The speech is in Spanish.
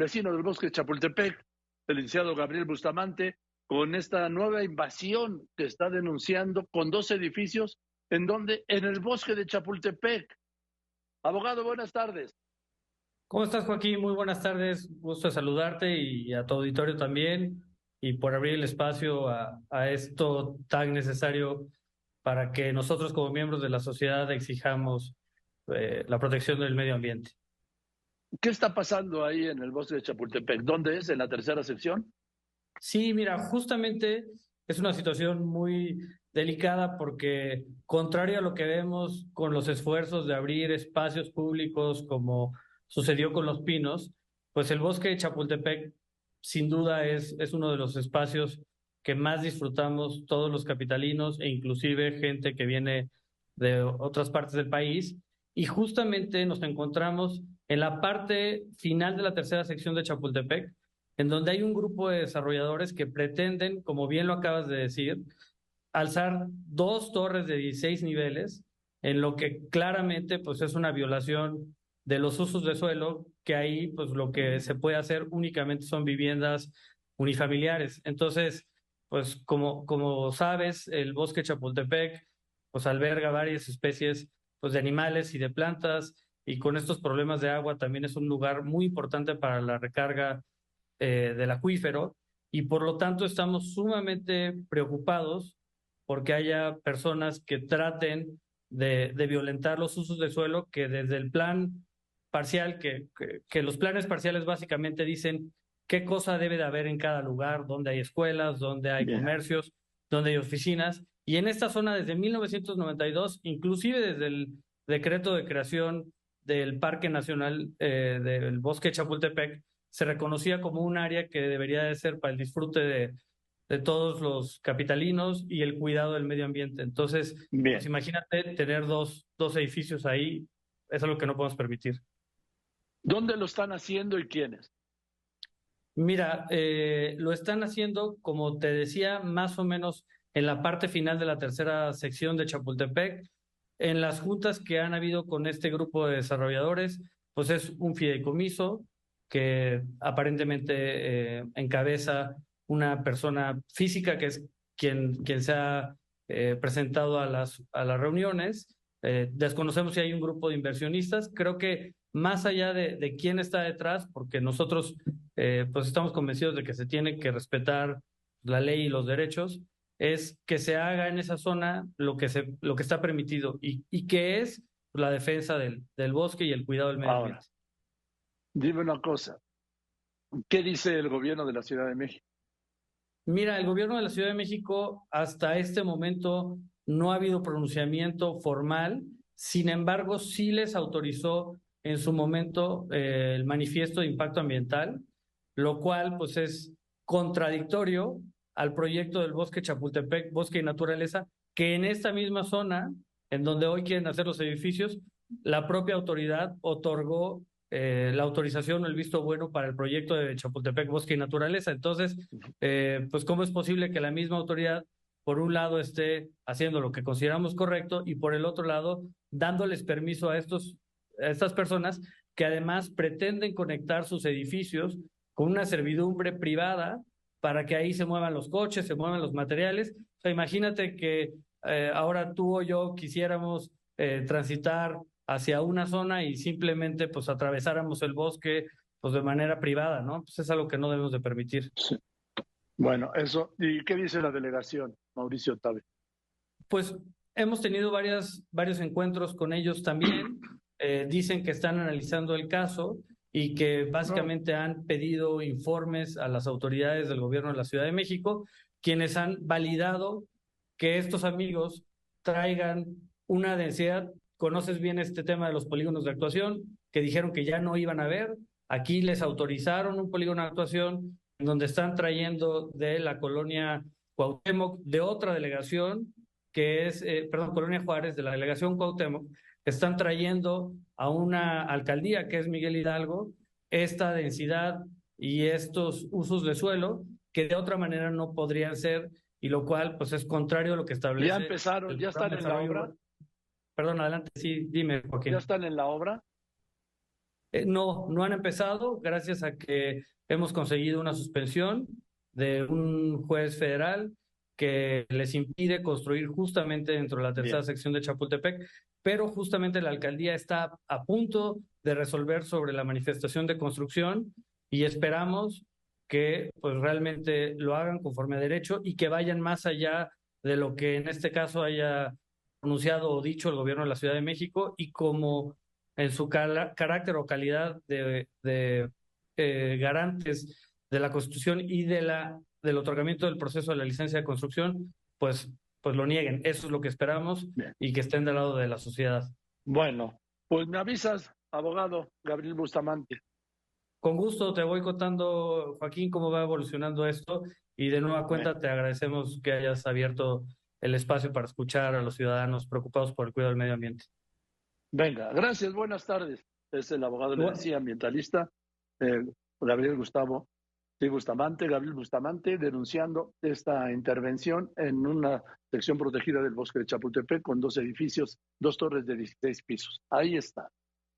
vecino del bosque de Chapultepec, el licenciado Gabriel Bustamante, con esta nueva invasión que está denunciando con dos edificios en donde en el bosque de Chapultepec. Abogado, buenas tardes. ¿Cómo estás, Joaquín? Muy buenas tardes. Gusto saludarte y a tu auditorio también y por abrir el espacio a, a esto tan necesario para que nosotros como miembros de la sociedad exijamos eh, la protección del medio ambiente. ¿Qué está pasando ahí en el bosque de Chapultepec? ¿Dónde es? ¿En la tercera sección? Sí, mira, justamente es una situación muy delicada porque contrario a lo que vemos con los esfuerzos de abrir espacios públicos como sucedió con los pinos, pues el bosque de Chapultepec sin duda es, es uno de los espacios que más disfrutamos todos los capitalinos e inclusive gente que viene de otras partes del país. Y justamente nos encontramos en la parte final de la tercera sección de Chapultepec, en donde hay un grupo de desarrolladores que pretenden, como bien lo acabas de decir, alzar dos torres de 16 niveles, en lo que claramente pues, es una violación de los usos de suelo, que ahí pues lo que se puede hacer únicamente son viviendas unifamiliares. Entonces, pues como, como sabes, el bosque Chapultepec pues alberga varias especies pues de animales y de plantas y con estos problemas de agua también es un lugar muy importante para la recarga eh, del acuífero y por lo tanto estamos sumamente preocupados porque haya personas que traten de, de violentar los usos de suelo que desde el plan parcial, que, que, los planes parciales básicamente dicen qué cosa debe de haber en cada lugar, donde hay escuelas, donde hay comercios, donde hay oficinas. Y en esta zona desde 1992, inclusive desde el decreto de creación del Parque Nacional eh, del Bosque Chapultepec, se reconocía como un área que debería de ser para el disfrute de, de todos los capitalinos y el cuidado del medio ambiente. Entonces, pues imagínate tener dos, dos edificios ahí, es algo que no podemos permitir. ¿Dónde lo están haciendo y quiénes? Mira, eh, lo están haciendo, como te decía, más o menos en la parte final de la tercera sección de Chapultepec. En las juntas que han habido con este grupo de desarrolladores, pues es un fideicomiso que aparentemente eh, encabeza una persona física que es quien, quien se ha eh, presentado a las, a las reuniones. desconocemos si hay un grupo de inversionistas. Creo que más allá de, quién está detrás, porque nosotros eh, pues estamos convencidos de que se tiene que respetar la ley y los derechos, es que se haga en esa zona lo que, se, lo que está permitido y, y que es la defensa del, del bosque y el cuidado del medio ambiente. Dime una cosa, ¿qué dice el gobierno de la Ciudad de México? Mira, el gobierno de la Ciudad de México hasta este momento no ha habido pronunciamiento formal, sin embargo sí les autorizó en su momento eh, el manifiesto de impacto ambiental, lo cual pues es contradictorio al proyecto del bosque Chapultepec, bosque y naturaleza, que en esta misma zona, en donde hoy quieren hacer los edificios, la propia autoridad otorgó eh, la autorización o el visto bueno para el proyecto de Chapultepec, bosque y naturaleza. Entonces, eh, pues cómo es posible que la misma autoridad, por un lado, esté haciendo lo que consideramos correcto y por el otro lado, dándoles permiso a estos estas personas que además pretenden conectar sus edificios con una servidumbre privada para que ahí se muevan los coches, se muevan los materiales. O sea, imagínate que eh, ahora tú o yo quisiéramos eh, transitar hacia una zona y simplemente pues atravesáramos el bosque pues de manera privada, ¿no? Pues es algo que no debemos de permitir. Bueno, eso. ¿Y qué dice la delegación, Mauricio Tabe? Pues hemos tenido varias, varios encuentros con ellos también. Eh, dicen que están analizando el caso y que básicamente han pedido informes a las autoridades del gobierno de la Ciudad de México, quienes han validado que estos amigos traigan una densidad. Conoces bien este tema de los polígonos de actuación, que dijeron que ya no iban a ver. Aquí les autorizaron un polígono de actuación en donde están trayendo de la colonia Cuauhtémoc, de otra delegación, que es, eh, perdón, Colonia Juárez, de la delegación Cuauhtémoc, están trayendo a una alcaldía que es Miguel Hidalgo esta densidad y estos usos de suelo que de otra manera no podrían ser y lo cual pues es contrario a lo que establece. Ya empezaron, ya están en la obra. Perdón, adelante, sí, dime, Joaquín. ¿Ya están en la obra? Eh, no, no han empezado gracias a que hemos conseguido una suspensión de un juez federal que les impide construir justamente dentro de la tercera sección de Chapultepec, pero justamente la alcaldía está a punto de resolver sobre la manifestación de construcción y esperamos que pues realmente lo hagan conforme a derecho y que vayan más allá de lo que en este caso haya anunciado o dicho el gobierno de la Ciudad de México y como en su carácter o calidad de, eh, garantes de la Constitución y de la, del otorgamiento del proceso de la licencia de construcción, pues, pues lo nieguen. Eso es lo que esperamos y que estén del lado de la sociedad. Bueno, pues me avisas, abogado Gabriel Bustamante. Con gusto te voy contando, Joaquín, cómo va evolucionando esto y de nueva cuenta te agradecemos que hayas abierto el espacio para escuchar a los ciudadanos preocupados por el cuidado del medio ambiente. Venga, gracias, buenas tardes. Es el abogado decía, ambientalista, eh, Gabriel Gustavo sí, Bustamante, Gabriel Bustamante, denunciando esta intervención en una sección protegida del bosque de Chapultepec con dos edificios, dos torres de 16 pisos. Ahí está.